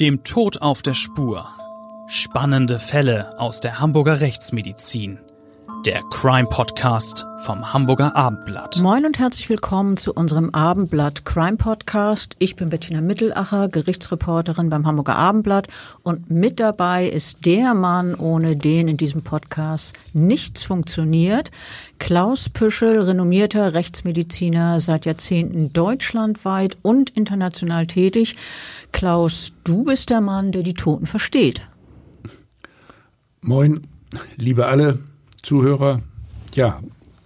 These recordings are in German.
Dem Tod auf der Spur. Spannende Fälle aus der Hamburger Rechtsmedizin. Der Crime Podcast vom Hamburger Abendblatt. Moin und herzlich willkommen zu unserem Abendblatt Crime Podcast. Ich bin Bettina Mittelacher, Gerichtsreporterin beim Hamburger Abendblatt und mit dabei ist der Mann, ohne den in diesem Podcast nichts funktioniert. Klaus Püschel, renommierter Rechtsmediziner, seit Jahrzehnten deutschlandweit und international tätig. Klaus, du bist der Mann, der die Toten versteht. Moin, liebe alle Zuhörer. Ja,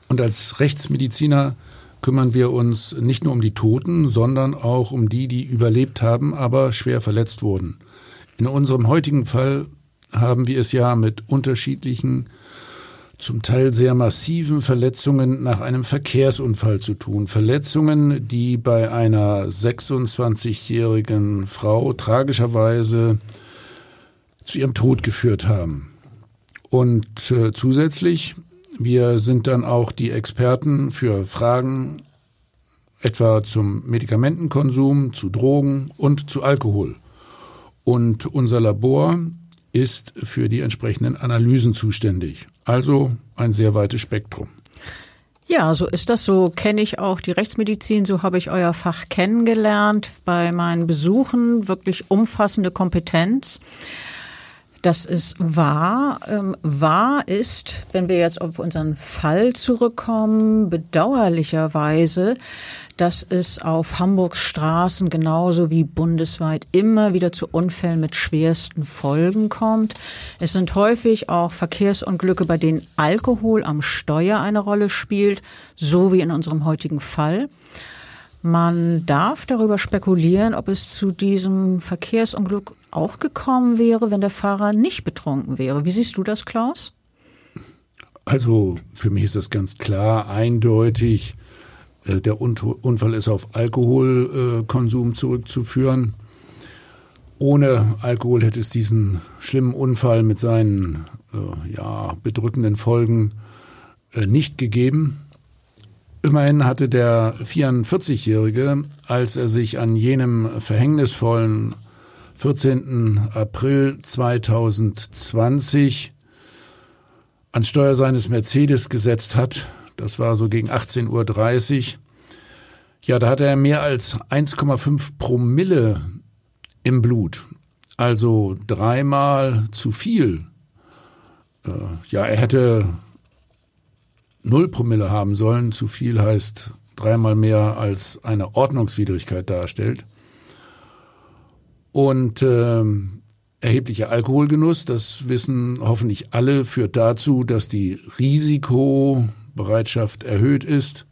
und als Rechtsmediziner kümmern wir uns nicht nur um die Toten, sondern auch um die, die überlebt haben, aber schwer verletzt wurden. In unserem heutigen Fall haben wir es ja mit unterschiedlichen, zum Teil sehr massiven Verletzungen nach einem Verkehrsunfall zu tun. Verletzungen, die bei einer 26-jährigen Frau tragischerweise zu ihrem Tod geführt haben. Und äh, zusätzlich, wir sind dann auch die Experten für Fragen etwa zum Medikamentenkonsum, zu Drogen und zu Alkohol. Und unser Labor ist für die entsprechenden Analysen zuständig. Also ein sehr weites Spektrum. Ja, so ist das. So kenne ich auch die Rechtsmedizin. So habe ich euer Fach kennengelernt bei meinen Besuchen. Wirklich umfassende Kompetenz. Das ist wahr. Ähm, wahr ist, wenn wir jetzt auf unseren Fall zurückkommen, bedauerlicherweise, dass es auf Hamburgs Straßen genauso wie bundesweit immer wieder zu Unfällen mit schwersten Folgen kommt. Es sind häufig auch Verkehrsunglücke, bei denen Alkohol am Steuer eine Rolle spielt, so wie in unserem heutigen Fall. Man darf darüber spekulieren, ob es zu diesem Verkehrsunglück auch gekommen wäre, wenn der Fahrer nicht betrunken wäre. Wie siehst du das, Klaus? Also für mich ist das ganz klar, eindeutig. Äh, der Unfall ist auf Alkoholkonsum zurückzuführen. Ohne Alkohol hätte es diesen schlimmen Unfall mit seinen äh, ja, bedrückenden Folgen äh, nicht gegeben. Immerhin hatte der 44-Jährige, als er sich an jenem verhängnisvollen 14. April 2020 ans Steuer seines Mercedes gesetzt hat, das war so gegen 18.30 Uhr, ja, da hatte er mehr als 1,5 Promille im Blut. Also dreimal zu viel. Äh, ja, er hätte null Promille haben sollen. Zu viel heißt dreimal mehr als eine Ordnungswidrigkeit darstellt. Und äh, erheblicher Alkoholgenuss, das wissen hoffentlich alle, führt dazu, dass die Risikobereitschaft erhöht ist,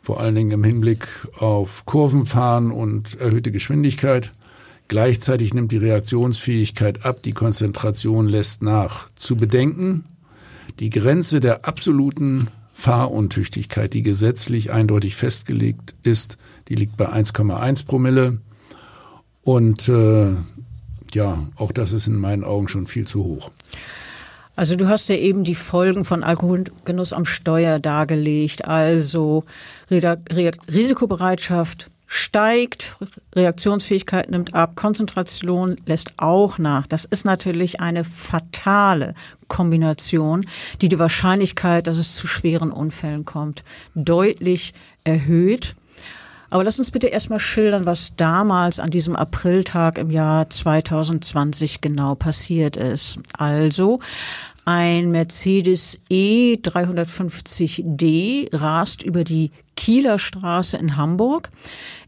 vor allen Dingen im Hinblick auf Kurvenfahren und erhöhte Geschwindigkeit. Gleichzeitig nimmt die Reaktionsfähigkeit ab, die Konzentration lässt nach. Zu bedenken, die Grenze der absoluten Fahruntüchtigkeit, die gesetzlich eindeutig festgelegt ist, die liegt bei 1,1 Promille. Und äh, ja, auch das ist in meinen Augen schon viel zu hoch. Also du hast ja eben die Folgen von Alkoholgenuss am Steuer dargelegt, also Risikobereitschaft, steigt, Reaktionsfähigkeit nimmt ab, Konzentration lässt auch nach. Das ist natürlich eine fatale Kombination, die die Wahrscheinlichkeit, dass es zu schweren Unfällen kommt, deutlich erhöht. Aber lass uns bitte erstmal schildern, was damals an diesem Apriltag im Jahr 2020 genau passiert ist. Also, ein Mercedes E350D rast über die Kieler Straße in Hamburg.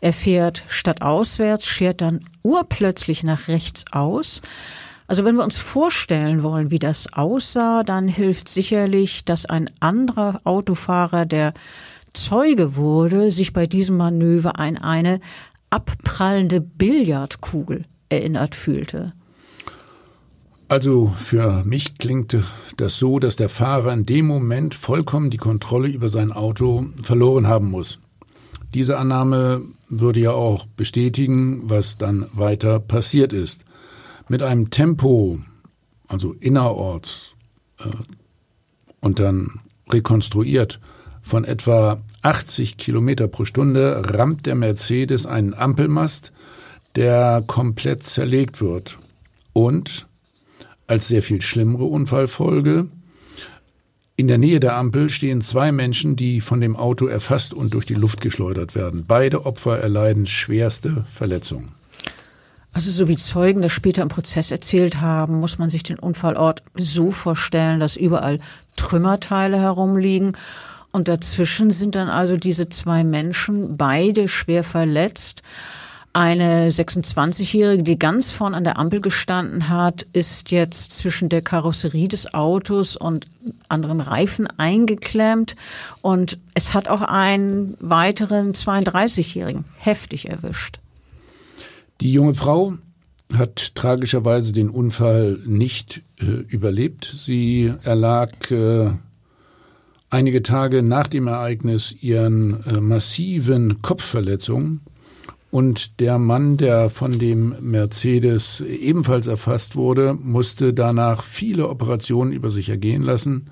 Er fährt stadtauswärts, schert dann urplötzlich nach rechts aus. Also wenn wir uns vorstellen wollen, wie das aussah, dann hilft sicherlich, dass ein anderer Autofahrer, der Zeuge wurde, sich bei diesem Manöver an eine abprallende Billardkugel erinnert fühlte. Also für mich klingt das so, dass der Fahrer in dem Moment vollkommen die Kontrolle über sein Auto verloren haben muss. Diese Annahme würde ja auch bestätigen, was dann weiter passiert ist. Mit einem Tempo, also innerorts äh, und dann rekonstruiert, von etwa 80 Kilometer pro Stunde rammt der Mercedes einen Ampelmast, der komplett zerlegt wird. Und als sehr viel schlimmere Unfallfolge, in der Nähe der Ampel stehen zwei Menschen, die von dem Auto erfasst und durch die Luft geschleudert werden. Beide Opfer erleiden schwerste Verletzungen. Also so wie Zeugen das später im Prozess erzählt haben, muss man sich den Unfallort so vorstellen, dass überall Trümmerteile herumliegen. Und dazwischen sind dann also diese zwei Menschen, beide schwer verletzt. Eine 26-Jährige, die ganz vorn an der Ampel gestanden hat, ist jetzt zwischen der Karosserie des Autos und anderen Reifen eingeklemmt. Und es hat auch einen weiteren 32-Jährigen heftig erwischt. Die junge Frau hat tragischerweise den Unfall nicht äh, überlebt. Sie erlag äh, einige Tage nach dem Ereignis ihren äh, massiven Kopfverletzungen. Und der Mann, der von dem Mercedes ebenfalls erfasst wurde, musste danach viele Operationen über sich ergehen lassen.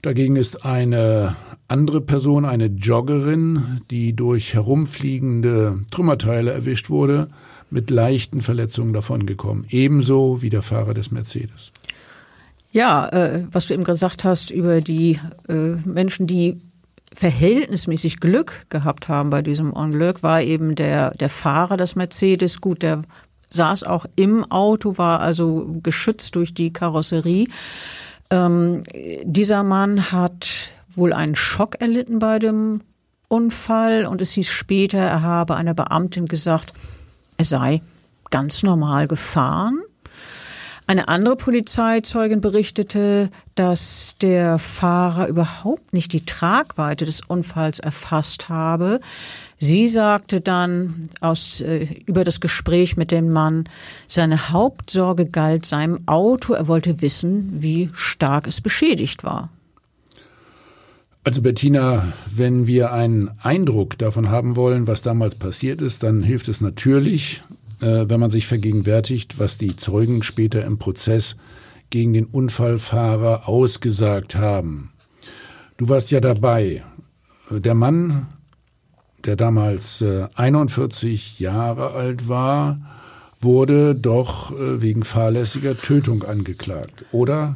Dagegen ist eine andere Person, eine Joggerin, die durch herumfliegende Trümmerteile erwischt wurde, mit leichten Verletzungen davongekommen. Ebenso wie der Fahrer des Mercedes. Ja, äh, was du eben gesagt hast über die äh, Menschen, die verhältnismäßig Glück gehabt haben bei diesem Unglück, war eben der, der Fahrer des Mercedes. Gut, der saß auch im Auto, war also geschützt durch die Karosserie. Ähm, dieser Mann hat wohl einen Schock erlitten bei dem Unfall und es hieß später, er habe einer Beamtin gesagt, er sei ganz normal gefahren. Eine andere Polizeizeugin berichtete, dass der Fahrer überhaupt nicht die Tragweite des Unfalls erfasst habe. Sie sagte dann aus, äh, über das Gespräch mit dem Mann, seine Hauptsorge galt seinem Auto. Er wollte wissen, wie stark es beschädigt war. Also Bettina, wenn wir einen Eindruck davon haben wollen, was damals passiert ist, dann hilft es natürlich, wenn man sich vergegenwärtigt, was die Zeugen später im Prozess gegen den Unfallfahrer ausgesagt haben. Du warst ja dabei. Der Mann, der damals 41 äh, Jahre alt war, wurde doch äh, wegen fahrlässiger Tötung angeklagt, oder?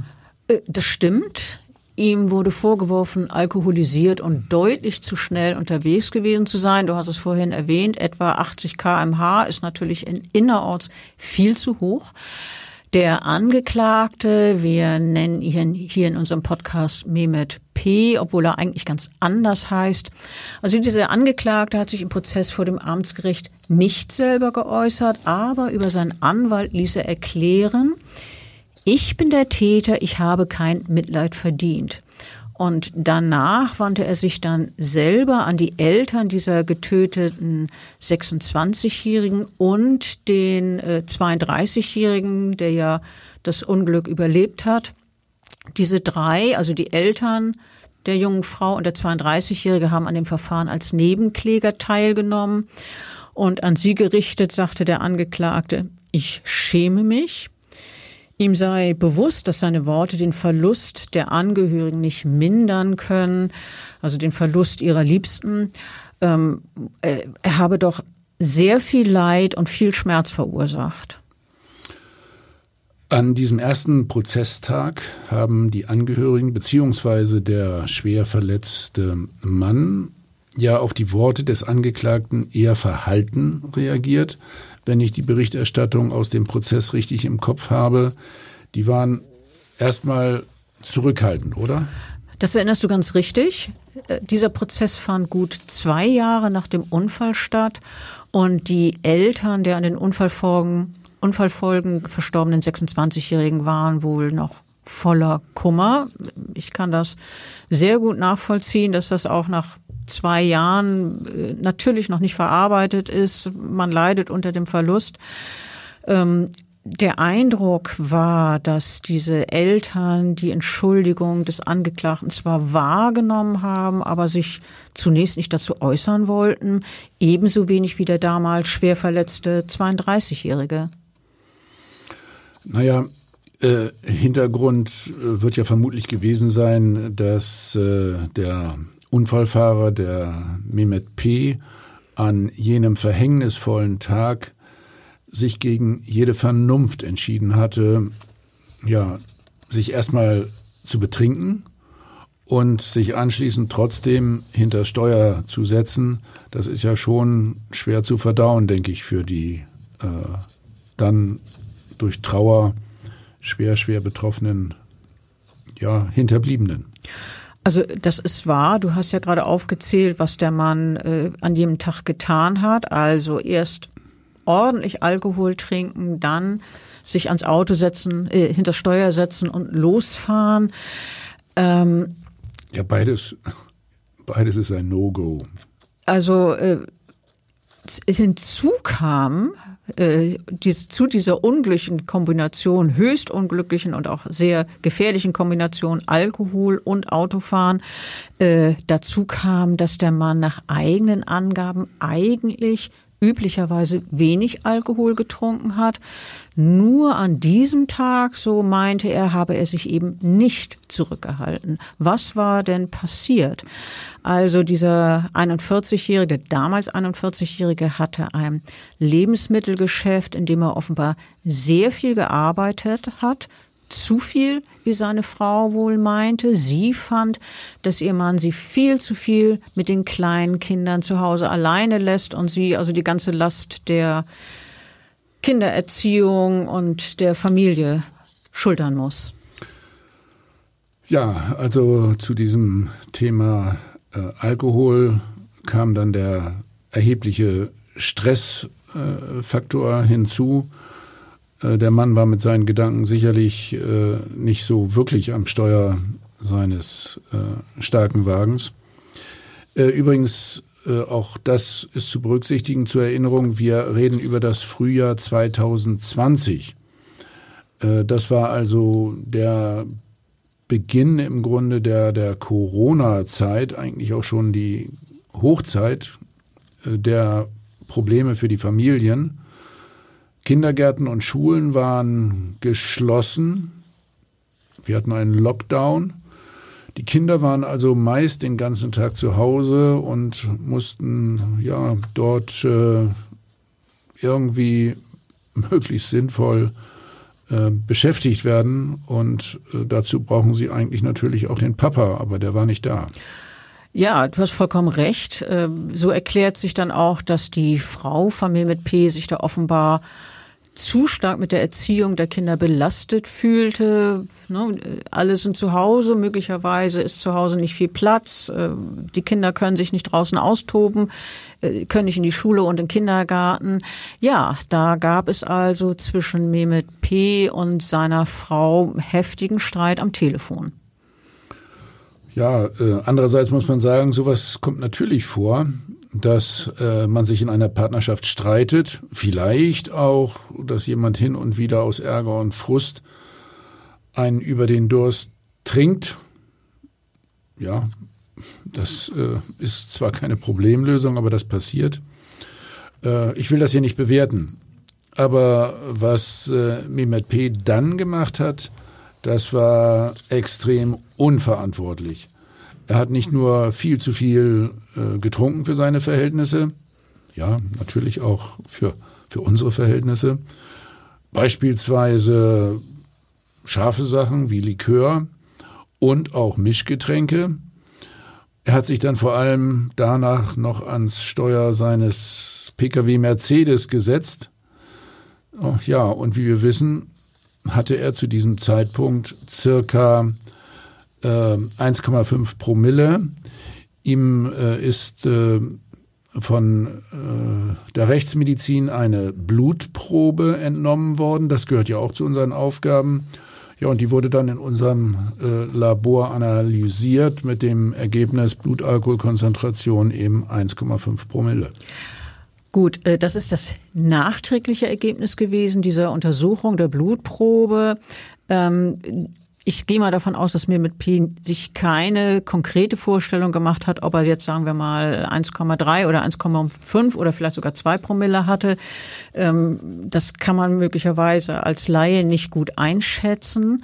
Das stimmt. Ihm wurde vorgeworfen, alkoholisiert und deutlich zu schnell unterwegs gewesen zu sein. Du hast es vorhin erwähnt, etwa 80 kmh ist natürlich in innerorts viel zu hoch. Der Angeklagte, wir nennen ihn hier in unserem Podcast Mehmet P., obwohl er eigentlich ganz anders heißt. Also dieser Angeklagte hat sich im Prozess vor dem Amtsgericht nicht selber geäußert, aber über seinen Anwalt ließ er erklären, ich bin der Täter, ich habe kein Mitleid verdient. Und danach wandte er sich dann selber an die Eltern dieser getöteten 26-Jährigen und den äh, 32-Jährigen, der ja das Unglück überlebt hat. Diese drei, also die Eltern der jungen Frau und der 32-Jährige, haben an dem Verfahren als Nebenkläger teilgenommen. Und an sie gerichtet sagte der Angeklagte, ich schäme mich, Ihm sei bewusst, dass seine Worte den Verlust der Angehörigen nicht mindern können, also den Verlust ihrer Liebsten. Ähm, äh, er habe doch sehr viel Leid und viel Schmerz verursacht. An diesem ersten Prozesstag haben die Angehörigen beziehungsweise der schwer verletzte Mann ja auf die Worte des Angeklagten eher verhalten reagiert wenn ich die Berichterstattung aus dem Prozess richtig im Kopf habe, die waren erstmal zurückhaltend, oder? Das erinnerst du ganz richtig. Äh, dieser Prozess fand gut zwei Jahre nach dem Unfall statt und die Eltern der an den Unfallfolgen, Unfallfolgen verstorbenen 26-Jährigen waren wohl noch voller Kummer. Ich kann das sehr gut nachvollziehen, dass das auch nach zwei Jahren äh, natürlich noch nicht verarbeitet ist. Man leidet unter dem Verlust. Ähm, der Eindruck war, dass diese Eltern die Entschuldigung des Angeklagten zwar wahrgenommen haben, aber sich zunächst nicht dazu äußern wollten, ebenso wenig wie der damals schwer verletzte 32-Jährige. Naja, äh, Hintergrund äh, wird ja vermutlich gewesen sein, dass äh, der Unfallfahrer, der Mehmet P., an jenem verhängnisvollen Tag sich gegen jede Vernunft entschieden hatte, ja, sich erstmal zu betrinken und sich anschließend trotzdem hinter Steuer zu setzen, das ist ja schon schwer zu verdauen, denke ich, für die äh, dann durch Trauer schwer, schwer betroffenen ja, Hinterbliebenen. Also das ist wahr. Du hast ja gerade aufgezählt, was der Mann äh, an jedem Tag getan hat. Also erst ordentlich Alkohol trinken, dann sich ans Auto setzen, äh, hinter Steuer setzen und losfahren. Ähm, ja, beides, beides ist ein No-Go. Also äh, hinzu kam, äh, zu dieser unglücklichen Kombination, höchst unglücklichen und auch sehr gefährlichen Kombination Alkohol und Autofahren, äh, dazu kam, dass der Mann nach eigenen Angaben eigentlich üblicherweise wenig Alkohol getrunken hat. Nur an diesem Tag, so meinte er, habe er sich eben nicht zurückgehalten. Was war denn passiert? Also dieser 41-Jährige, damals 41-Jährige, hatte ein Lebensmittelgeschäft, in dem er offenbar sehr viel gearbeitet hat, zu viel, wie seine Frau wohl meinte. Sie fand, dass ihr Mann sie viel zu viel mit den kleinen Kindern zu Hause alleine lässt und sie also die ganze Last der Kindererziehung und der Familie schultern muss. Ja, also zu diesem Thema äh, Alkohol kam dann der erhebliche Stressfaktor äh, hinzu. Äh, der Mann war mit seinen Gedanken sicherlich äh, nicht so wirklich am Steuer seines äh, starken Wagens. Übrigens, auch das ist zu berücksichtigen zur Erinnerung, wir reden über das Frühjahr 2020. Das war also der Beginn im Grunde der, der Corona-Zeit, eigentlich auch schon die Hochzeit der Probleme für die Familien. Kindergärten und Schulen waren geschlossen. Wir hatten einen Lockdown. Die Kinder waren also meist den ganzen Tag zu Hause und mussten ja dort äh, irgendwie möglichst sinnvoll äh, beschäftigt werden. Und äh, dazu brauchen sie eigentlich natürlich auch den Papa, aber der war nicht da. Ja, du hast vollkommen recht. Ähm, so erklärt sich dann auch, dass die Frau Familie mit P sich da offenbar zu stark mit der Erziehung der Kinder belastet fühlte. Ne, alle sind zu Hause, möglicherweise ist zu Hause nicht viel Platz. Äh, die Kinder können sich nicht draußen austoben, äh, können nicht in die Schule und in den Kindergarten. Ja, da gab es also zwischen Mehmet P. und seiner Frau heftigen Streit am Telefon. Ja, äh, andererseits muss man sagen, sowas kommt natürlich vor dass äh, man sich in einer Partnerschaft streitet, vielleicht auch, dass jemand hin und wieder aus Ärger und Frust einen über den Durst trinkt. Ja, das äh, ist zwar keine Problemlösung, aber das passiert. Äh, ich will das hier nicht bewerten. Aber was äh, Mehmet P. dann gemacht hat, das war extrem unverantwortlich. Er hat nicht nur viel zu viel äh, getrunken für seine Verhältnisse, ja, natürlich auch für, für unsere Verhältnisse. Beispielsweise scharfe Sachen wie Likör und auch Mischgetränke. Er hat sich dann vor allem danach noch ans Steuer seines Pkw Mercedes gesetzt. Oh, ja, und wie wir wissen, hatte er zu diesem Zeitpunkt circa äh, 1,5 Promille. Ihm äh, ist äh, von äh, der Rechtsmedizin eine Blutprobe entnommen worden. Das gehört ja auch zu unseren Aufgaben. Ja, und die wurde dann in unserem äh, Labor analysiert mit dem Ergebnis Blutalkoholkonzentration eben 1,5 Promille. Gut, äh, das ist das nachträgliche Ergebnis gewesen dieser Untersuchung der Blutprobe. Ähm, ich gehe mal davon aus, dass mir mit P sich keine konkrete Vorstellung gemacht hat, ob er jetzt, sagen wir mal, 1,3 oder 1,5 oder vielleicht sogar 2 Promille hatte. Ähm, das kann man möglicherweise als Laie nicht gut einschätzen.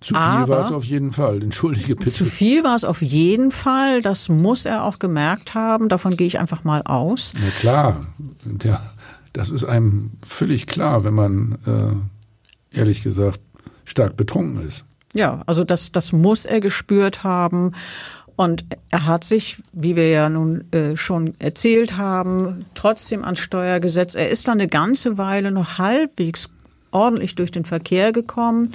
Zu viel war es auf jeden Fall, entschuldige bitte. Zu viel war es auf jeden Fall, das muss er auch gemerkt haben, davon gehe ich einfach mal aus. Na klar, der, das ist einem völlig klar, wenn man äh, ehrlich gesagt stark betrunken ist. Ja, also das, das muss er gespürt haben. Und er hat sich, wie wir ja nun äh, schon erzählt haben, trotzdem ans Steuer gesetzt. Er ist dann eine ganze Weile noch halbwegs ordentlich durch den Verkehr gekommen.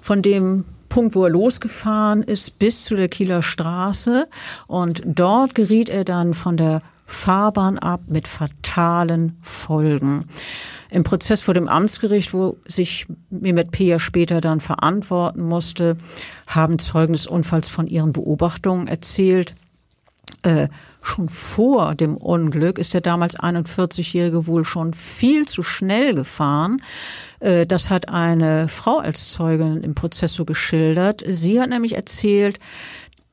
Von dem Punkt, wo er losgefahren ist, bis zu der Kieler Straße. Und dort geriet er dann von der Fahrbahn ab mit fatalen Folgen. Im Prozess vor dem Amtsgericht, wo sich Mehmet P. ja später dann verantworten musste, haben Zeugen des Unfalls von ihren Beobachtungen erzählt. Äh, schon vor dem Unglück ist der damals 41-Jährige wohl schon viel zu schnell gefahren. Äh, das hat eine Frau als Zeugin im Prozess so geschildert. Sie hat nämlich erzählt,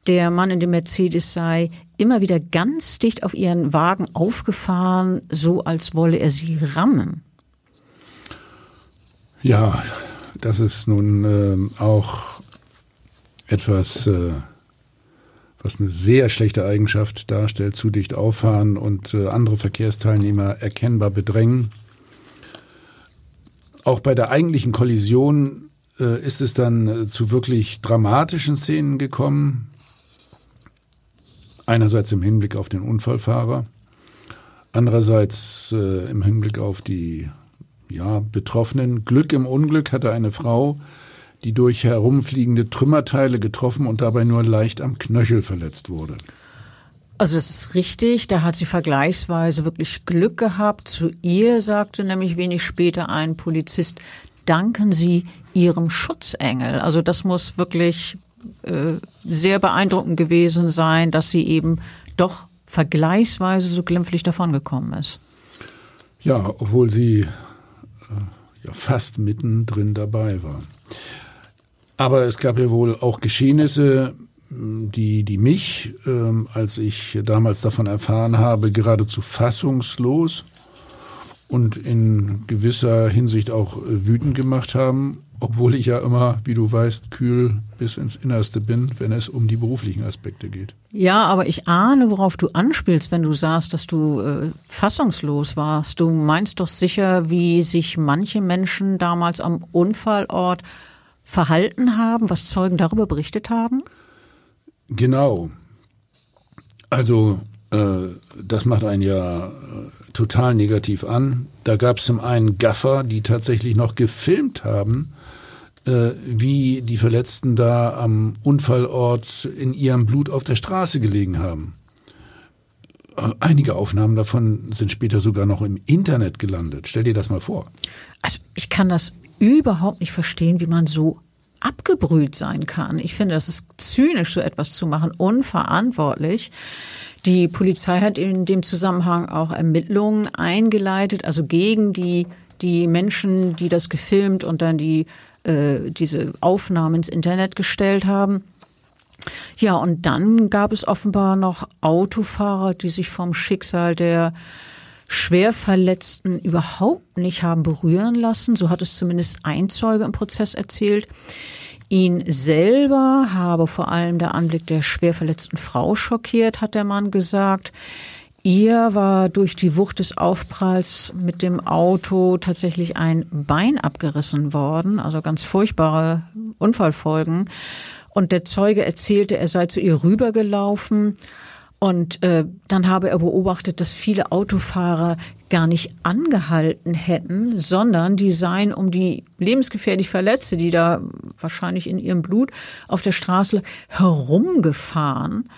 der Mann in dem Mercedes sei immer wieder ganz dicht auf ihren Wagen aufgefahren, so als wolle er sie rammen. Ja, das ist nun äh, auch etwas, äh, was eine sehr schlechte Eigenschaft darstellt, zu dicht auffahren und äh, andere Verkehrsteilnehmer erkennbar bedrängen. Auch bei der eigentlichen Kollision äh, ist es dann äh, zu wirklich dramatischen Szenen gekommen. Einerseits im Hinblick auf den Unfallfahrer, andererseits äh, im Hinblick auf die ja, Betroffenen. Glück im Unglück hatte eine Frau, die durch herumfliegende Trümmerteile getroffen und dabei nur leicht am Knöchel verletzt wurde. Also das ist richtig, da hat sie vergleichsweise wirklich Glück gehabt. Zu ihr sagte nämlich wenig später ein Polizist, danken Sie Ihrem Schutzengel. Also das muss wirklich äh, sehr beeindruckend gewesen sein, dass sie eben doch vergleichsweise so glimpflich davongekommen ist. Ja, obwohl sie ja fast mittendrin dabei war. Aber es gab ja wohl auch Geschehnisse, die, die mich, ähm, als ich damals davon erfahren habe, geradezu fassungslos und in gewisser Hinsicht auch äh, wütend gemacht haben obwohl ich ja immer, wie du weißt, kühl bis ins Innerste bin, wenn es um die beruflichen Aspekte geht. Ja, aber ich ahne, worauf du anspielst, wenn du sagst, dass du äh, fassungslos warst. Du meinst doch sicher, wie sich manche Menschen damals am Unfallort verhalten haben, was Zeugen darüber berichtet haben? Genau. Also äh, das macht einen ja äh, total negativ an. Da gab es zum einen Gaffer, die tatsächlich noch gefilmt haben, wie die Verletzten da am Unfallort in ihrem Blut auf der Straße gelegen haben. Äh, einige Aufnahmen davon sind später sogar noch im Internet gelandet. Stell dir das mal vor. Also ich kann das überhaupt nicht verstehen, wie man so abgebrüht sein kann. Ich finde, das ist zynisch, so etwas zu machen, unverantwortlich. Die Polizei hat in dem Zusammenhang auch Ermittlungen eingeleitet, also gegen die die Menschen, die das gefilmt und dann die äh, diese Aufnahmen ins Internet gestellt haben. Ja, und dann gab es offenbar noch Autofahrer, die sich vom Schicksal der Schwerverletzten überhaupt nicht haben berühren lassen. So hat es zumindest ein Zeuge im Prozess erzählt. Ihn selber habe vor allem der Anblick der schwerverletzten Frau schockiert, hat der Mann gesagt. Ihr war durch die Wucht des Aufpralls mit dem Auto tatsächlich ein Bein abgerissen worden, also ganz furchtbare Unfallfolgen. Und der Zeuge erzählte, er sei zu ihr rübergelaufen und äh, dann habe er beobachtet, dass viele Autofahrer gar nicht angehalten hätten, sondern die seien um die lebensgefährlich Verletzte, die da wahrscheinlich in ihrem Blut auf der Straße herumgefahren.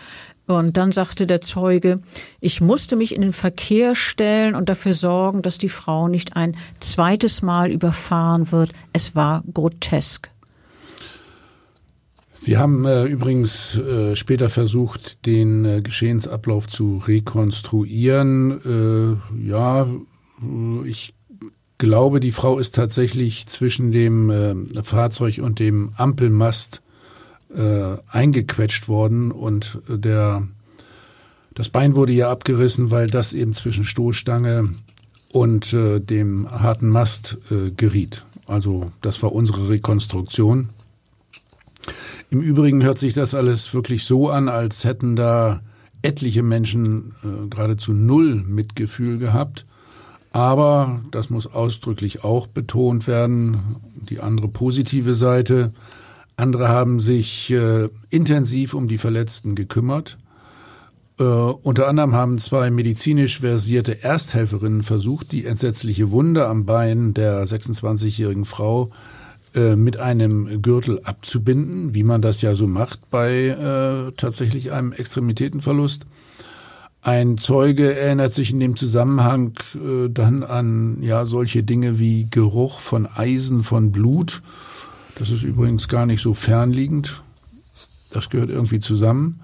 Und dann sagte der Zeuge, ich musste mich in den Verkehr stellen und dafür sorgen, dass die Frau nicht ein zweites Mal überfahren wird. Es war grotesk. Wir haben äh, übrigens äh, später versucht, den äh, Geschehensablauf zu rekonstruieren. Äh, ja, ich glaube, die Frau ist tatsächlich zwischen dem äh, Fahrzeug und dem Ampelmast äh, eingequetscht worden und der das Bein wurde ja abgerissen, weil das eben zwischen Stoßstange und äh, dem harten Mast äh, geriet. Also das war unsere Rekonstruktion. Im Übrigen hört sich das alles wirklich so an, als hätten da etliche Menschen äh, geradezu null Mitgefühl gehabt. Aber, das muss ausdrücklich auch betont werden, die andere positive Seite, andere haben sich äh, intensiv um die Verletzten gekümmert. Äh, unter anderem haben zwei medizinisch versierte Ersthelferinnen versucht, die entsetzliche Wunde am Bein der 26-jährigen Frau äh, mit einem Gürtel abzubinden, wie man das ja so macht bei äh, tatsächlich einem Extremitätenverlust. Ein Zeuge erinnert sich in dem Zusammenhang äh, dann an ja solche Dinge wie Geruch von Eisen, von Blut. Das ist übrigens gar nicht so fernliegend. Das gehört irgendwie zusammen.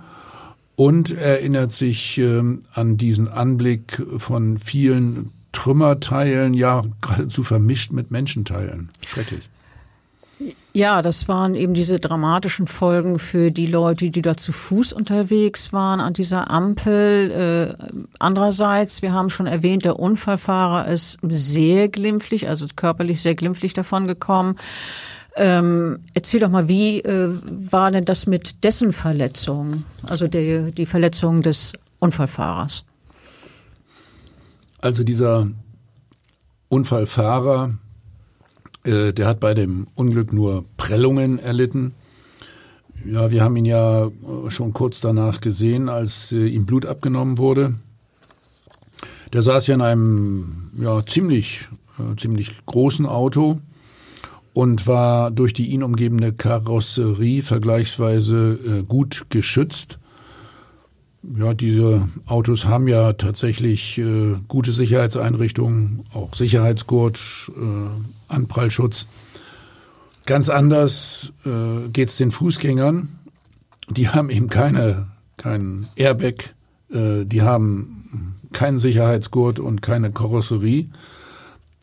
Und erinnert sich äh, an diesen Anblick von vielen Trümmerteilen, ja geradezu vermischt mit Menschenteilen. Schrecklich. Ja, das waren eben diese dramatischen Folgen für die Leute, die da zu Fuß unterwegs waren an dieser Ampel. Äh, andererseits, wir haben schon erwähnt, der Unfallfahrer ist sehr glimpflich, also körperlich sehr glimpflich davon gekommen. Ähm, erzähl doch mal, wie äh, war denn das mit dessen Verletzung, also der, die Verletzung des Unfallfahrers? Also dieser Unfallfahrer äh, der hat bei dem Unglück nur Prellungen erlitten. Ja, wir haben ihn ja äh, schon kurz danach gesehen, als äh, ihm Blut abgenommen wurde. Der saß ja in einem ja, ziemlich, äh, ziemlich großen Auto und war durch die ihn umgebende Karosserie vergleichsweise äh, gut geschützt. Ja, diese Autos haben ja tatsächlich äh, gute Sicherheitseinrichtungen, auch Sicherheitsgurt, äh, Anprallschutz. Ganz anders äh, geht den Fußgängern. Die haben eben keine, keinen Airbag, äh, die haben keinen Sicherheitsgurt und keine Karosserie.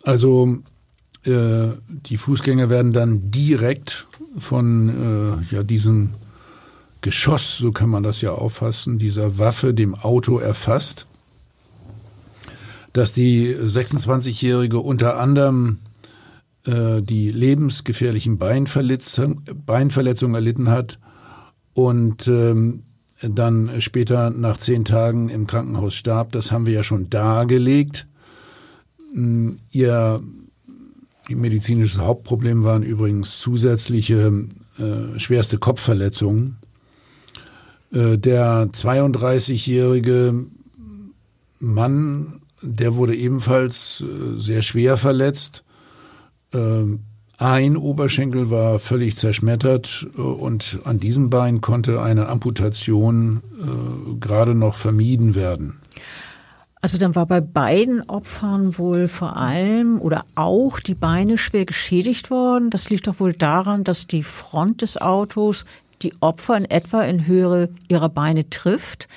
Also die Fußgänger werden dann direkt von äh, ja, diesen Geschoss, so kann man das ja auffassen, dieser Waffe dem Auto erfasst, dass die 26-Jährige unter anderem äh, die lebensgefährlichen Beinverletzungen Beinverletzung erlitten hat und ähm, dann später nach zehn Tagen im Krankenhaus starb. Das haben wir ja schon dargelegt. Mm, ihr medizinisches Hauptproblem waren übrigens zusätzliche äh, schwerste Kopfverletzungen. Äh, der 32-jährige Mann, der wurde ebenfalls äh, sehr schwer verletzt. Ähm, ein Oberschenkel war völlig zerschmettert äh, und an diesem Bein konnte eine Amputation gerade noch vermieden werden. Also dann war bei beiden Opfern wohl vor allem oder auch die Beine schwer geschädigt worden. Das liegt doch wohl daran, dass die Front des Autos die Opfer in etwa in Höhe ihrer Beine trifft.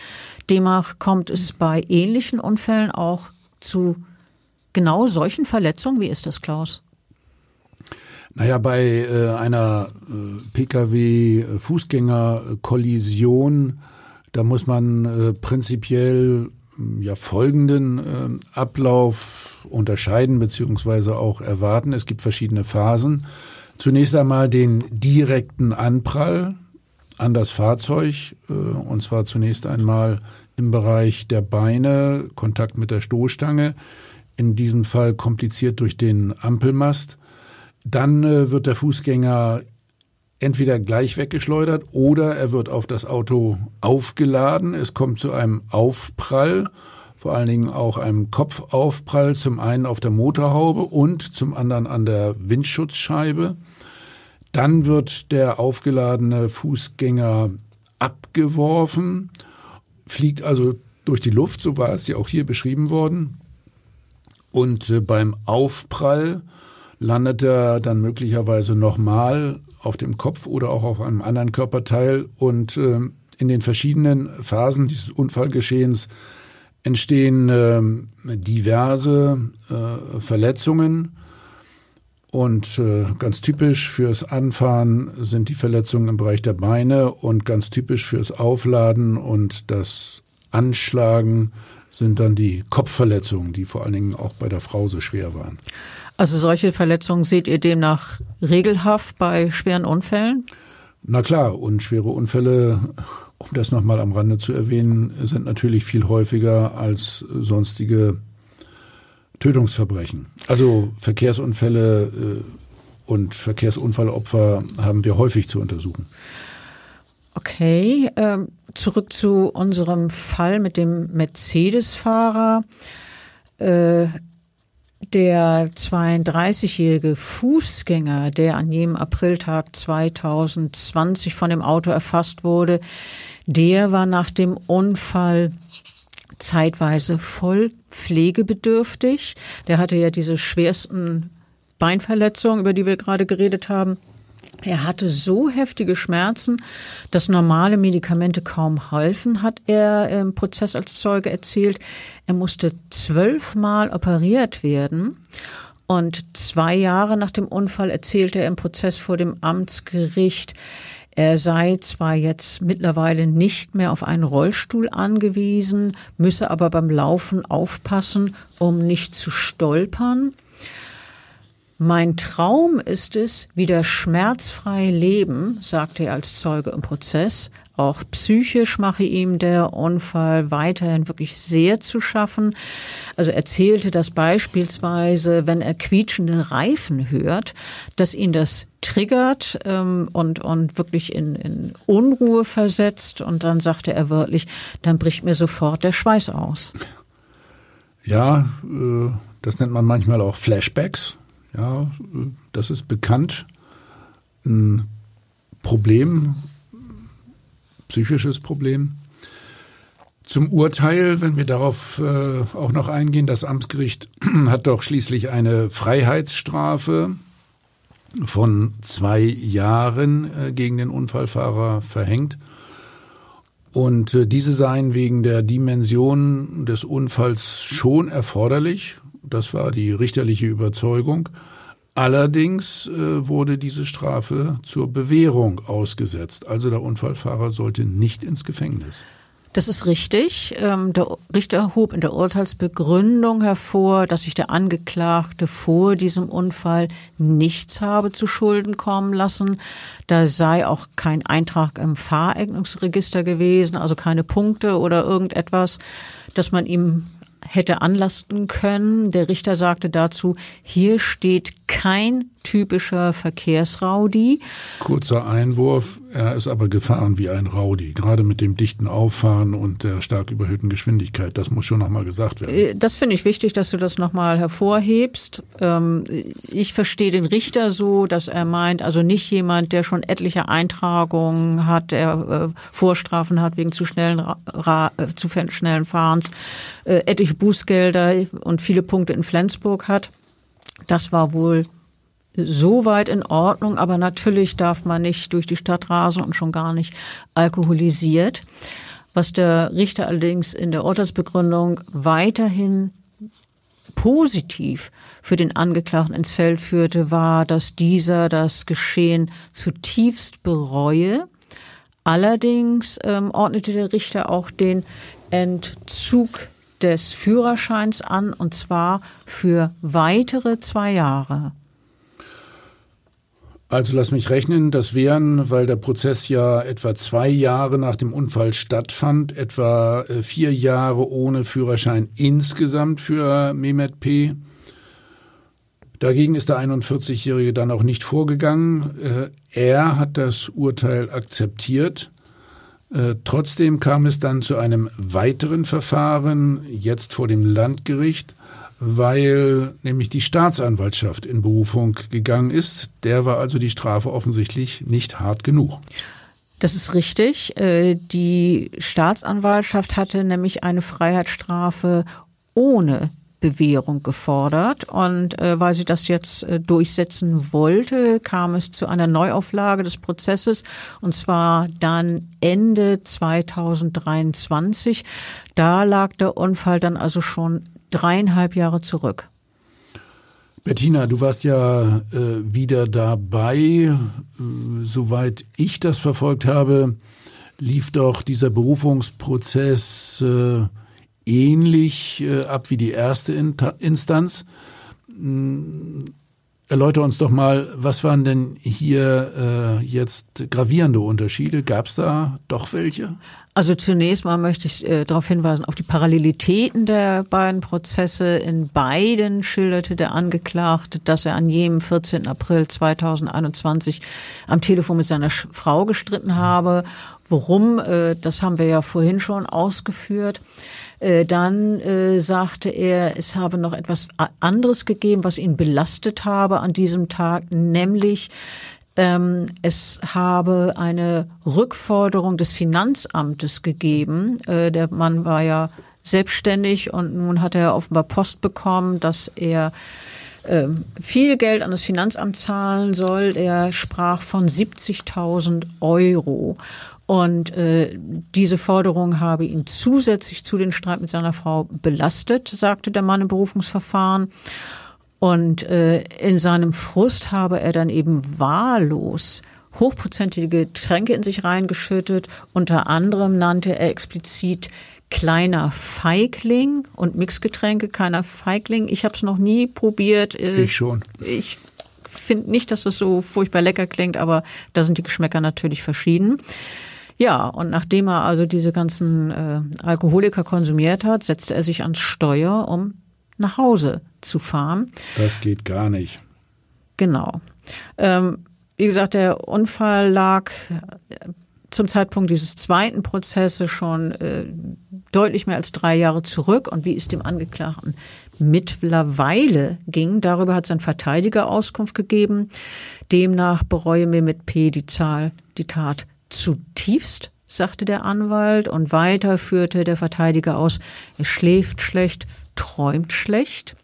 Demnach kommt es bei ähnlichen Unfällen auch zu genau solchen Verletzungen. Wie ist das, Klaus? Naja, bei äh, einer äh, Pkw-Fußgänger-Kollision, da muss man äh, prinzipiell ja folgenden äh, Ablauf unterscheiden beziehungsweise auch erwarten. Es gibt verschiedene Phasen. Zunächst einmal den direkten Anprall, an das Fahrzeug, äh, und zwar zunächst einmal im Bereich der Beine, Kontakt mit der Stoßstange, in diesem Fall kompliziert durch den Ampelmast. Dann äh, wird der Fußgänger entweder gleich weggeschleudert oder er wird auf das Auto aufgeladen. Es kommt zu einem Aufprall, vor allen Dingen auch einem Kopfaufprall, zum einen auf der Motorhaube und zum anderen an der Windschutzscheibe. Dann wird der aufgeladene Fußgänger abgeworfen, fliegt also durch die Luft, so war es ja auch hier beschrieben worden. Und äh, beim Aufprall landet er dann möglicherweise nochmal auf dem Kopf oder auch auf einem anderen Körperteil. Und äh, in den verschiedenen Phasen dieses Unfallgeschehens entstehen äh, diverse äh, Verletzungen. Und äh, ganz typisch fürs Anfahren sind die Verletzungen im Bereich der Beine und ganz typisch fürs Aufladen und das Anschlagen sind dann die Kopfverletzungen, die vor allen Dingen auch bei der Frau so schwer waren. Also solche Verletzungen seht ihr demnach regelhaft bei schweren Unfällen? Na klar, und schwere Unfälle, um das nochmal am Rande zu erwähnen, sind natürlich viel häufiger als sonstige Tötungsverbrechen. Also Verkehrsunfälle äh, und Verkehrsunfallopfer haben wir häufig zu untersuchen. Okay, ähm, zurück zu unserem Fall mit dem Mercedes-Fahrer. Der 32-jährige Fußgänger, der an jenem Apriltag 2020 von dem Auto erfasst wurde, der war nach dem Unfall zeitweise voll pflegebedürftig. Der hatte ja diese schwersten Beinverletzungen, über die wir gerade geredet haben. Er hatte so heftige Schmerzen, dass normale Medikamente kaum halfen, hat er im Prozess als Zeuge erzählt. Er musste zwölfmal operiert werden. Und zwei Jahre nach dem Unfall erzählte er im Prozess vor dem Amtsgericht, er sei zwar jetzt mittlerweile nicht mehr auf einen Rollstuhl angewiesen, müsse aber beim Laufen aufpassen, um nicht zu stolpern. Mein Traum ist es, wieder schmerzfrei leben, sagte er als Zeuge im Prozess. Auch psychisch mache ihm der Unfall weiterhin wirklich sehr zu schaffen. Also erzählte das beispielsweise, wenn er quietschende Reifen hört, dass ihn das triggert ähm, und, und wirklich in, in Unruhe versetzt. Und dann sagte er wörtlich, dann bricht mir sofort der Schweiß aus. Ja, äh, das nennt man manchmal auch Flashbacks. Ja, das ist bekannt. Ein Problem, psychisches Problem. Zum Urteil, wenn wir darauf äh, auch noch eingehen, das Amtsgericht hat doch schließlich eine Freiheitsstrafe von zwei Jahren äh, gegen den Unfallfahrer verhängt. Und äh, diese seien wegen der Dimension des Unfalls schon erforderlich. Das war die richterliche Überzeugung. Allerdings äh, wurde diese Strafe zur Bewährung ausgesetzt. Also der Unfallfahrer sollte nicht ins Gefängnis. Das ist richtig. Ähm, der Richter hob in der Urteilsbegründung hervor, dass sich der Angeklagte vor diesem Unfall nichts habe zu Schulden kommen lassen. Da sei auch kein Eintrag im Fahreignungsregister gewesen, also keine Punkte oder irgendetwas, dass man ihm hätte anlasten können. Der Richter sagte dazu, hier steht kein typischer Verkehrsraudi. Kurzer Einwurf, er ist aber gefahren wie ein Raudi, gerade mit dem dichten Auffahren und der stark überhöhten Geschwindigkeit. Das muss schon nochmal gesagt werden. Äh, das finde ich wichtig, dass du das nochmal hervorhebst. Ähm, ich verstehe den Richter so, dass er meint, also nicht jemand, der schon etliche Eintragungen hat, der äh, Vorstrafen hat wegen zu schnellen, äh, zu schnellen Fahrens, etliche Bußgelder und viele Punkte in Flensburg hat. Das war wohl soweit in Ordnung, aber natürlich darf man nicht durch die Stadt rasen und schon gar nicht alkoholisiert. Was der Richter allerdings in der Urteilsbegründung weiterhin positiv für den Angeklagten ins Feld führte, war, dass dieser das Geschehen zutiefst bereue. Allerdings ähm, ordnete der Richter auch den Entzug des Führerscheins an, und zwar für weitere zwei Jahre. Also lass mich rechnen, das wären, weil der Prozess ja etwa zwei Jahre nach dem Unfall stattfand, etwa äh, vier Jahre ohne Führerschein insgesamt für Mehmet P. Dagegen ist der 41-Jährige dann auch nicht vorgegangen. Äh, er hat das Urteil akzeptiert. Äh, trotzdem kam es dann zu einem weiteren Verfahren, jetzt vor dem Landgericht weil nämlich die Staatsanwaltschaft in Berufung gegangen ist. Der war also die Strafe offensichtlich nicht hart genug. Das ist richtig. Äh, die Staatsanwaltschaft hatte nämlich eine Freiheitsstrafe ohne Bewährung gefordert. Und äh, weil sie das jetzt äh, durchsetzen wollte, kam es zu einer Neuauflage des Prozesses und zwar dann Ende 2023. Da lag der Unfall dann also schon dreieinhalb Jahre zurück. Bettina, du warst ja äh, wieder dabei. Äh, soweit ich das verfolgt habe, lief doch dieser Berufungsprozess äh, ähnlich äh, ab wie die erste In Instanz. Erläuter uns doch mal, was waren denn hier äh, jetzt gravierende Unterschiede? Gab es da doch welche? Also zunächst mal möchte ich äh, darauf hinweisen, auf die Parallelitäten der beiden Prozesse. In beiden schilderte der Angeklagte, dass er an jenem 14. April 2021 am Telefon mit seiner Frau gestritten habe. Worum, äh, das haben wir ja vorhin schon ausgeführt. Äh, dann äh, sagte er, es habe noch etwas anderes gegeben, was ihn belastet habe an diesem Tag, nämlich ähm, es habe eine Rückforderung des Finanzamtes gegeben. Äh, der Mann war ja selbstständig und nun hat er offenbar Post bekommen, dass er ähm, viel Geld an das Finanzamt zahlen soll. Er sprach von 70.000 Euro. Und äh, diese Forderung habe ihn zusätzlich zu den Streit mit seiner Frau belastet, sagte der Mann im Berufungsverfahren. Und äh, in seinem Frust habe er dann eben wahllos hochprozentige Getränke in sich reingeschüttet. Unter anderem nannte er explizit kleiner Feigling und Mixgetränke, keiner Feigling. Ich habe es noch nie probiert. Äh, ich schon. Ich finde nicht, dass das so furchtbar lecker klingt, aber da sind die Geschmäcker natürlich verschieden. Ja, und nachdem er also diese ganzen äh, Alkoholiker konsumiert hat, setzte er sich ans Steuer, um nach Hause zu fahren. Das geht gar nicht. Genau. Ähm, wie gesagt, der Unfall lag äh, zum Zeitpunkt dieses zweiten Prozesses schon äh, deutlich mehr als drei Jahre zurück. Und wie es dem Angeklagten mittlerweile ging, darüber hat sein Verteidiger Auskunft gegeben. Demnach bereue mir mit P die Zahl, die Tat zutiefst, sagte der Anwalt, und weiter führte der Verteidiger aus, er schläft schlecht, träumt schlecht.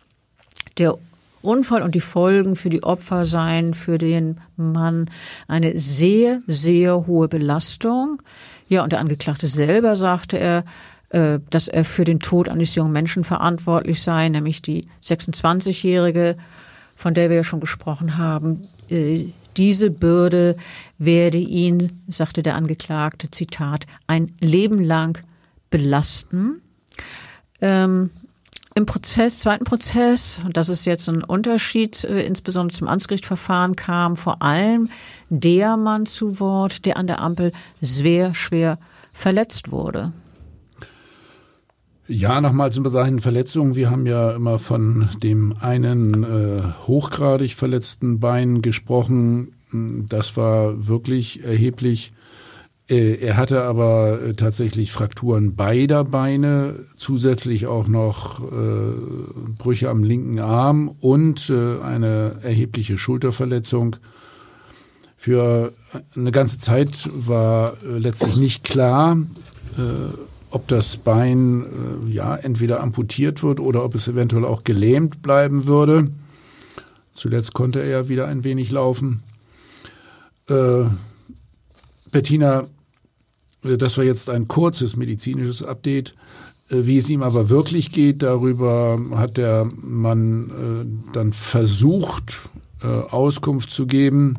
Der Unfall und die Folgen für die Opfer seien für den Mann eine sehr, sehr hohe Belastung. Ja, und der Angeklagte selber sagte er, äh, dass er für den Tod eines jungen Menschen verantwortlich sei, nämlich die 26-Jährige, von der wir ja schon gesprochen haben, äh, diese Bürde werde ihn, sagte der Angeklagte, Zitat, ein Leben lang belasten. Ähm, Im Prozess, zweiten Prozess, und das ist jetzt ein Unterschied, äh, insbesondere zum Amtsgerichtverfahren, kam vor allem der Mann zu Wort, der an der Ampel sehr schwer verletzt wurde. Ja, nochmal zu seinen Verletzungen. Wir haben ja immer von dem einen äh, hochgradig verletzten Bein gesprochen. Das war wirklich erheblich. Äh, er hatte aber äh, tatsächlich Frakturen beider Beine, zusätzlich auch noch äh, Brüche am linken Arm und äh, eine erhebliche Schulterverletzung. Für eine ganze Zeit war äh, letztlich nicht klar, äh, ob das Bein äh, ja entweder amputiert wird oder ob es eventuell auch gelähmt bleiben würde. Zuletzt konnte er ja wieder ein wenig laufen. Äh, Bettina, äh, das war jetzt ein kurzes medizinisches Update. Äh, wie es ihm aber wirklich geht, darüber hat der Mann äh, dann versucht, äh, Auskunft zu geben.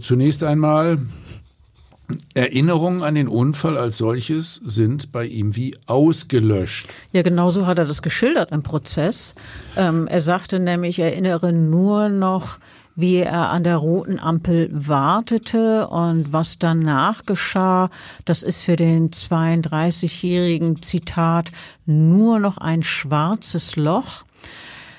Zunächst einmal Erinnerungen an den Unfall als solches sind bei ihm wie ausgelöscht. Ja, genau so hat er das geschildert im Prozess. Ähm, er sagte nämlich, er erinnere nur noch, wie er an der roten Ampel wartete und was danach geschah, das ist für den 32-jährigen Zitat nur noch ein schwarzes Loch.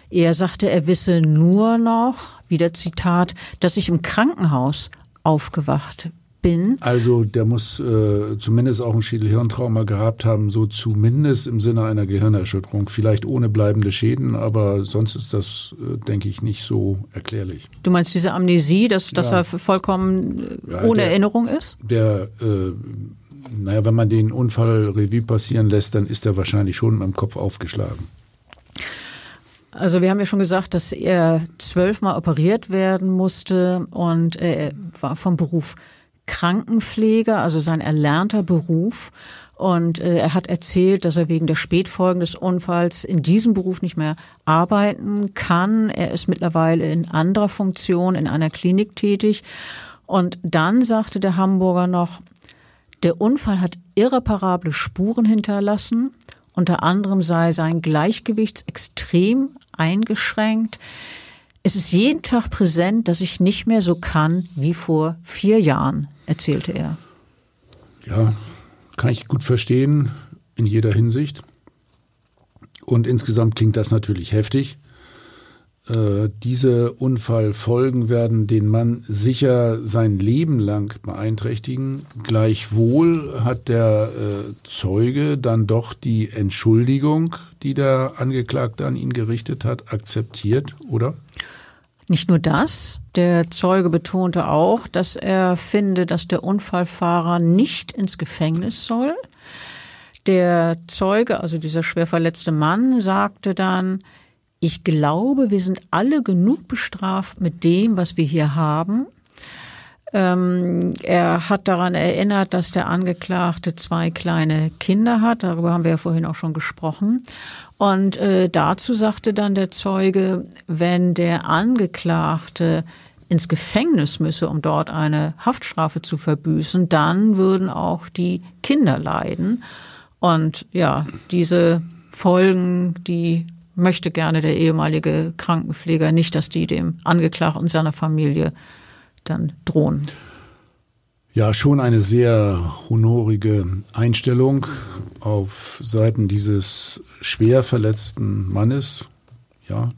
Er sagte, er wisse nur noch, wieder Zitat, dass ich im Krankenhaus aufgewacht bin. Also der muss äh, zumindest auch ein Schädelhirntrauma gehabt haben, so zumindest im Sinne einer Gehirnerschütterung, vielleicht ohne bleibende Schäden, aber sonst ist das, äh, denke ich, nicht so erklärlich. Du meinst diese Amnesie, dass, dass ja. er vollkommen äh, ja, ohne der, Erinnerung ist? Der, äh, naja, wenn man den Unfall Revue passieren lässt, dann ist er wahrscheinlich schon mit dem Kopf aufgeschlagen. Also wir haben ja schon gesagt, dass er zwölfmal operiert werden musste und er war vom Beruf Krankenpfleger, also sein erlernter Beruf. Und äh, er hat erzählt, dass er wegen der Spätfolgen des Unfalls in diesem Beruf nicht mehr arbeiten kann. Er ist mittlerweile in anderer Funktion in einer Klinik tätig. Und dann sagte der Hamburger noch, der Unfall hat irreparable Spuren hinterlassen. Unter anderem sei sein Gleichgewicht extrem eingeschränkt. Es ist jeden Tag präsent, dass ich nicht mehr so kann wie vor vier Jahren, erzählte er. Ja, kann ich gut verstehen in jeder Hinsicht. Und insgesamt klingt das natürlich heftig. Äh, diese Unfallfolgen werden den Mann sicher sein Leben lang beeinträchtigen. Gleichwohl hat der äh, Zeuge dann doch die Entschuldigung, die der Angeklagte an ihn gerichtet hat, akzeptiert, oder? Nicht nur das, der Zeuge betonte auch, dass er finde, dass der Unfallfahrer nicht ins Gefängnis soll. Der Zeuge, also dieser schwer verletzte Mann, sagte dann, ich glaube, wir sind alle genug bestraft mit dem, was wir hier haben. Ähm, er hat daran erinnert, dass der Angeklagte zwei kleine Kinder hat. Darüber haben wir ja vorhin auch schon gesprochen. Und äh, dazu sagte dann der Zeuge, wenn der Angeklagte ins Gefängnis müsse, um dort eine Haftstrafe zu verbüßen, dann würden auch die Kinder leiden. Und ja, diese Folgen, die möchte gerne der ehemalige Krankenpfleger nicht, dass die dem Angeklagten seiner Familie dann drohen. Ja, schon eine sehr honorige Einstellung auf Seiten dieses schwer verletzten Mannes, ja,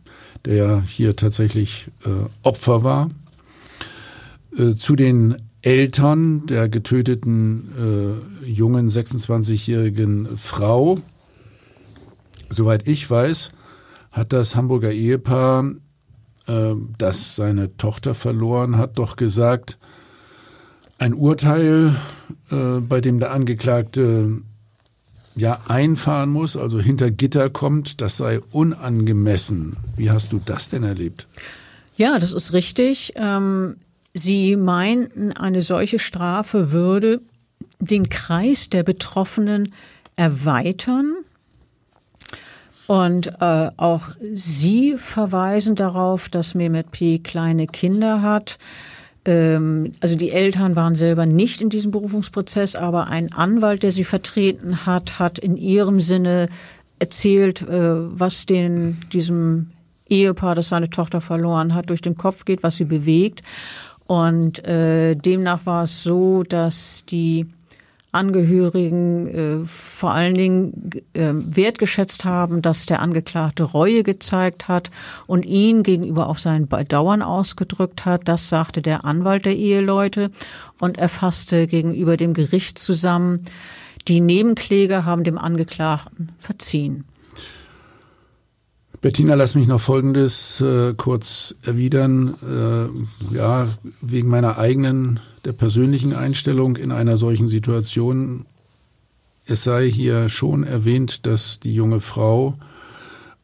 der hier tatsächlich äh, Opfer war. Äh, zu den Eltern der getöteten äh, jungen 26-jährigen Frau, soweit ich weiß, hat das Hamburger Ehepaar, äh, das seine Tochter verloren hat, doch gesagt, ein Urteil, äh, bei dem der Angeklagte ja einfahren muss, also hinter Gitter kommt, das sei unangemessen. Wie hast du das denn erlebt? Ja, das ist richtig. Ähm, sie meinten, eine solche Strafe würde den Kreis der Betroffenen erweitern. Und äh, auch Sie verweisen darauf, dass Mehmet P. kleine Kinder hat. Ähm, also die Eltern waren selber nicht in diesem Berufungsprozess, aber ein Anwalt, der sie vertreten hat, hat in ihrem Sinne erzählt, äh, was den diesem Ehepaar, das seine Tochter verloren hat, durch den Kopf geht, was sie bewegt. Und äh, demnach war es so, dass die Angehörigen äh, vor allen Dingen äh, wertgeschätzt haben, dass der Angeklagte Reue gezeigt hat und ihn gegenüber auch sein Bedauern ausgedrückt hat. Das sagte der Anwalt der Eheleute und er fasste gegenüber dem Gericht zusammen, die Nebenkläger haben dem Angeklagten verziehen. Bettina, lass mich noch Folgendes äh, kurz erwidern. Äh, ja, wegen meiner eigenen, der persönlichen Einstellung in einer solchen Situation. Es sei hier schon erwähnt, dass die junge Frau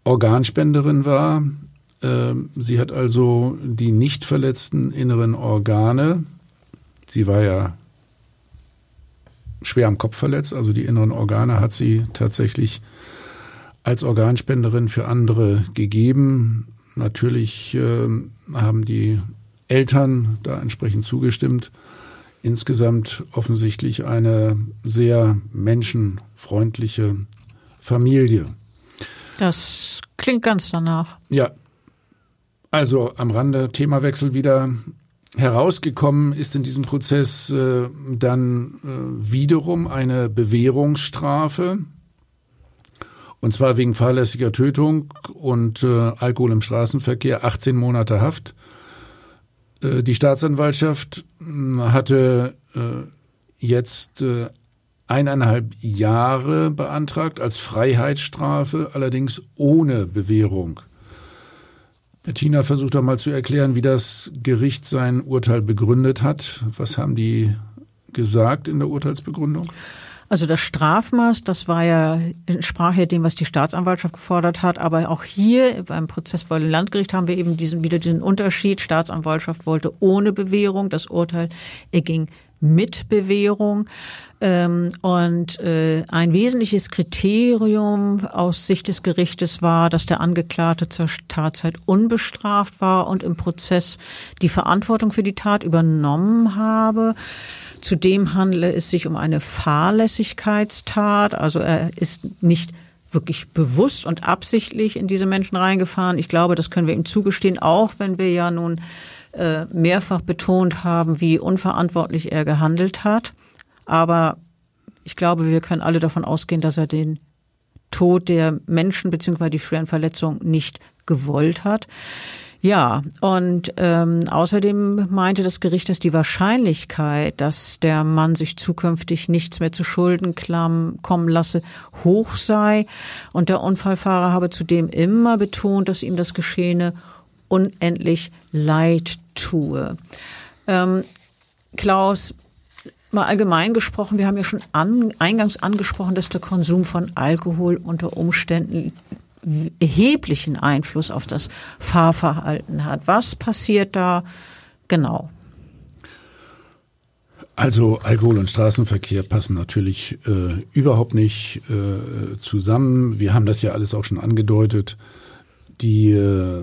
Organspenderin war. Äh, sie hat also die nicht verletzten inneren Organe. Sie war ja schwer am Kopf verletzt, also die inneren Organe hat sie tatsächlich als Organspenderin für andere gegeben. Natürlich äh, haben die Eltern da entsprechend zugestimmt. Insgesamt offensichtlich eine sehr menschenfreundliche Familie. Das klingt ganz danach. Ja. Also am Rande Themawechsel wieder. Herausgekommen ist in diesem Prozess äh, dann äh, wiederum eine Bewährungsstrafe und zwar wegen fahrlässiger Tötung und äh, Alkohol im Straßenverkehr, 18 Monate Haft. Äh, die Staatsanwaltschaft äh, hatte äh, jetzt äh, eineinhalb Jahre beantragt als Freiheitsstrafe, allerdings ohne Bewährung. Bettina versucht doch mal zu erklären, wie das Gericht sein Urteil begründet hat. Was haben die gesagt in der Urteilsbegründung? Also das Strafmaß, das war ja, entsprach ja dem, was die Staatsanwaltschaft gefordert hat. Aber auch hier beim Prozess vor dem Landgericht haben wir eben diesen, wieder diesen Unterschied. Staatsanwaltschaft wollte ohne Bewährung. Das Urteil erging mit Bewährung. Ähm, und äh, ein wesentliches Kriterium aus Sicht des Gerichtes war, dass der Angeklagte zur Tatzeit unbestraft war und im Prozess die Verantwortung für die Tat übernommen habe. Zudem handele es sich um eine Fahrlässigkeitstat, also er ist nicht wirklich bewusst und absichtlich in diese Menschen reingefahren. Ich glaube, das können wir ihm zugestehen, auch wenn wir ja nun äh, mehrfach betont haben, wie unverantwortlich er gehandelt hat. Aber ich glaube, wir können alle davon ausgehen, dass er den Tod der Menschen bzw. die schweren Verletzungen nicht gewollt hat. Ja, und ähm, außerdem meinte das Gericht, dass die Wahrscheinlichkeit, dass der Mann sich zukünftig nichts mehr zu Schulden kommen lasse, hoch sei. Und der Unfallfahrer habe zudem immer betont, dass ihm das Geschehene unendlich leid tue. Ähm, Klaus, mal allgemein gesprochen, wir haben ja schon an, eingangs angesprochen, dass der Konsum von Alkohol unter Umständen erheblichen Einfluss auf das Fahrverhalten hat. Was passiert da genau? Also Alkohol und Straßenverkehr passen natürlich äh, überhaupt nicht äh, zusammen. Wir haben das ja alles auch schon angedeutet. Die äh,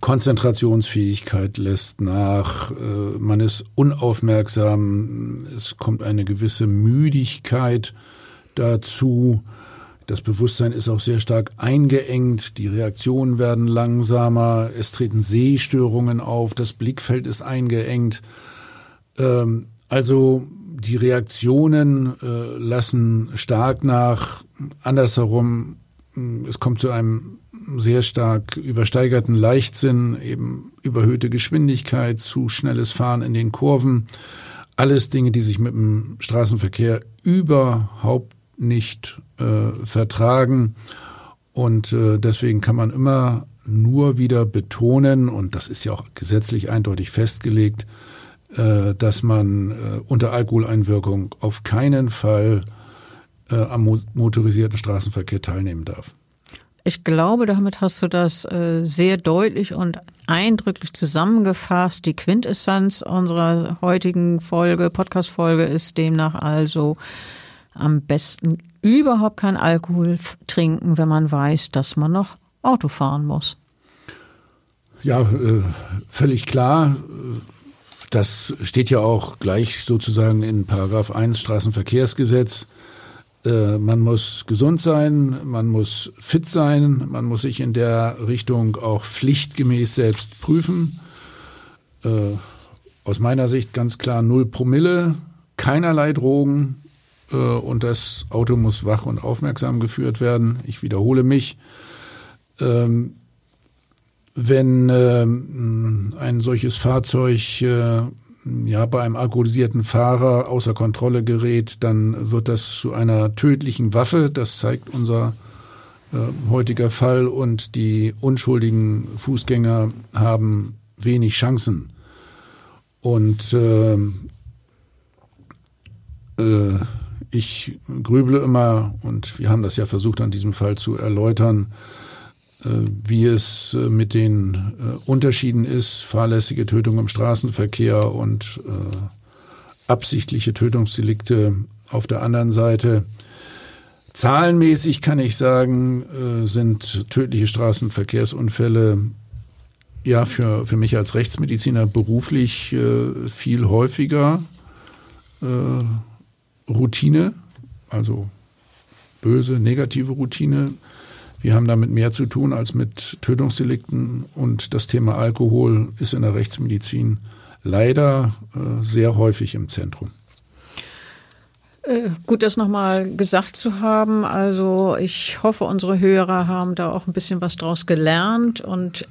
Konzentrationsfähigkeit lässt nach, äh, man ist unaufmerksam, es kommt eine gewisse Müdigkeit dazu. Das Bewusstsein ist auch sehr stark eingeengt, die Reaktionen werden langsamer, es treten Sehstörungen auf, das Blickfeld ist eingeengt. Ähm, also die Reaktionen äh, lassen stark nach. Andersherum, es kommt zu einem sehr stark übersteigerten Leichtsinn, eben überhöhte Geschwindigkeit, zu schnelles Fahren in den Kurven. Alles Dinge, die sich mit dem Straßenverkehr überhaupt nicht äh, vertragen. Und äh, deswegen kann man immer nur wieder betonen, und das ist ja auch gesetzlich eindeutig festgelegt, äh, dass man äh, unter Alkoholeinwirkung auf keinen Fall äh, am motorisierten Straßenverkehr teilnehmen darf. Ich glaube, damit hast du das äh, sehr deutlich und eindrücklich zusammengefasst. Die Quintessenz unserer heutigen Folge, Podcast-Folge ist demnach also, am besten überhaupt kein Alkohol trinken, wenn man weiß, dass man noch Auto fahren muss. Ja, äh, völlig klar. Das steht ja auch gleich sozusagen in Paragraph 1 Straßenverkehrsgesetz. Äh, man muss gesund sein, man muss fit sein, man muss sich in der Richtung auch pflichtgemäß selbst prüfen. Äh, aus meiner Sicht ganz klar null Promille, keinerlei Drogen, und das Auto muss wach und aufmerksam geführt werden. Ich wiederhole mich. Ähm, wenn ähm, ein solches Fahrzeug äh, ja bei einem alkoholisierten Fahrer außer Kontrolle gerät, dann wird das zu einer tödlichen Waffe. Das zeigt unser äh, heutiger Fall und die unschuldigen Fußgänger haben wenig Chancen. Und äh, äh, ich grüble immer, und wir haben das ja versucht an diesem Fall zu erläutern, äh, wie es äh, mit den äh, Unterschieden ist, fahrlässige Tötung im Straßenverkehr und absichtliche Tötungsdelikte auf der anderen Seite. Zahlenmäßig kann ich sagen, sind tödliche Straßenverkehrsunfälle ja für, für mich als Rechtsmediziner beruflich viel häufiger Routine, also böse, negative Routine. Wir haben damit mehr zu tun als mit Tötungsdelikten und das Thema Alkohol ist in der Rechtsmedizin leider äh, sehr häufig im Zentrum. Äh, gut, das nochmal gesagt zu haben. Also ich hoffe, unsere Hörer haben da auch ein bisschen was draus gelernt und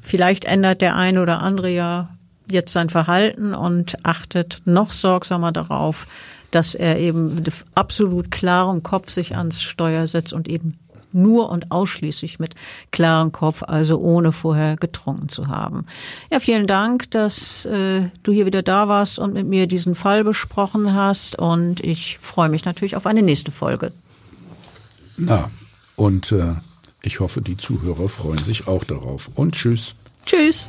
vielleicht ändert der eine oder andere ja jetzt sein Verhalten und achtet noch sorgsamer darauf, dass er eben absolut klarem Kopf sich ans Steuer setzt und eben nur und ausschließlich mit klarem Kopf, also ohne vorher getrunken zu haben. Ja, vielen Dank, dass äh, du hier wieder da warst und mit mir diesen Fall besprochen hast und ich freue mich natürlich auf eine nächste Folge. Na, und äh, ich hoffe, die Zuhörer freuen sich auch darauf. Und tschüss. Tschüss.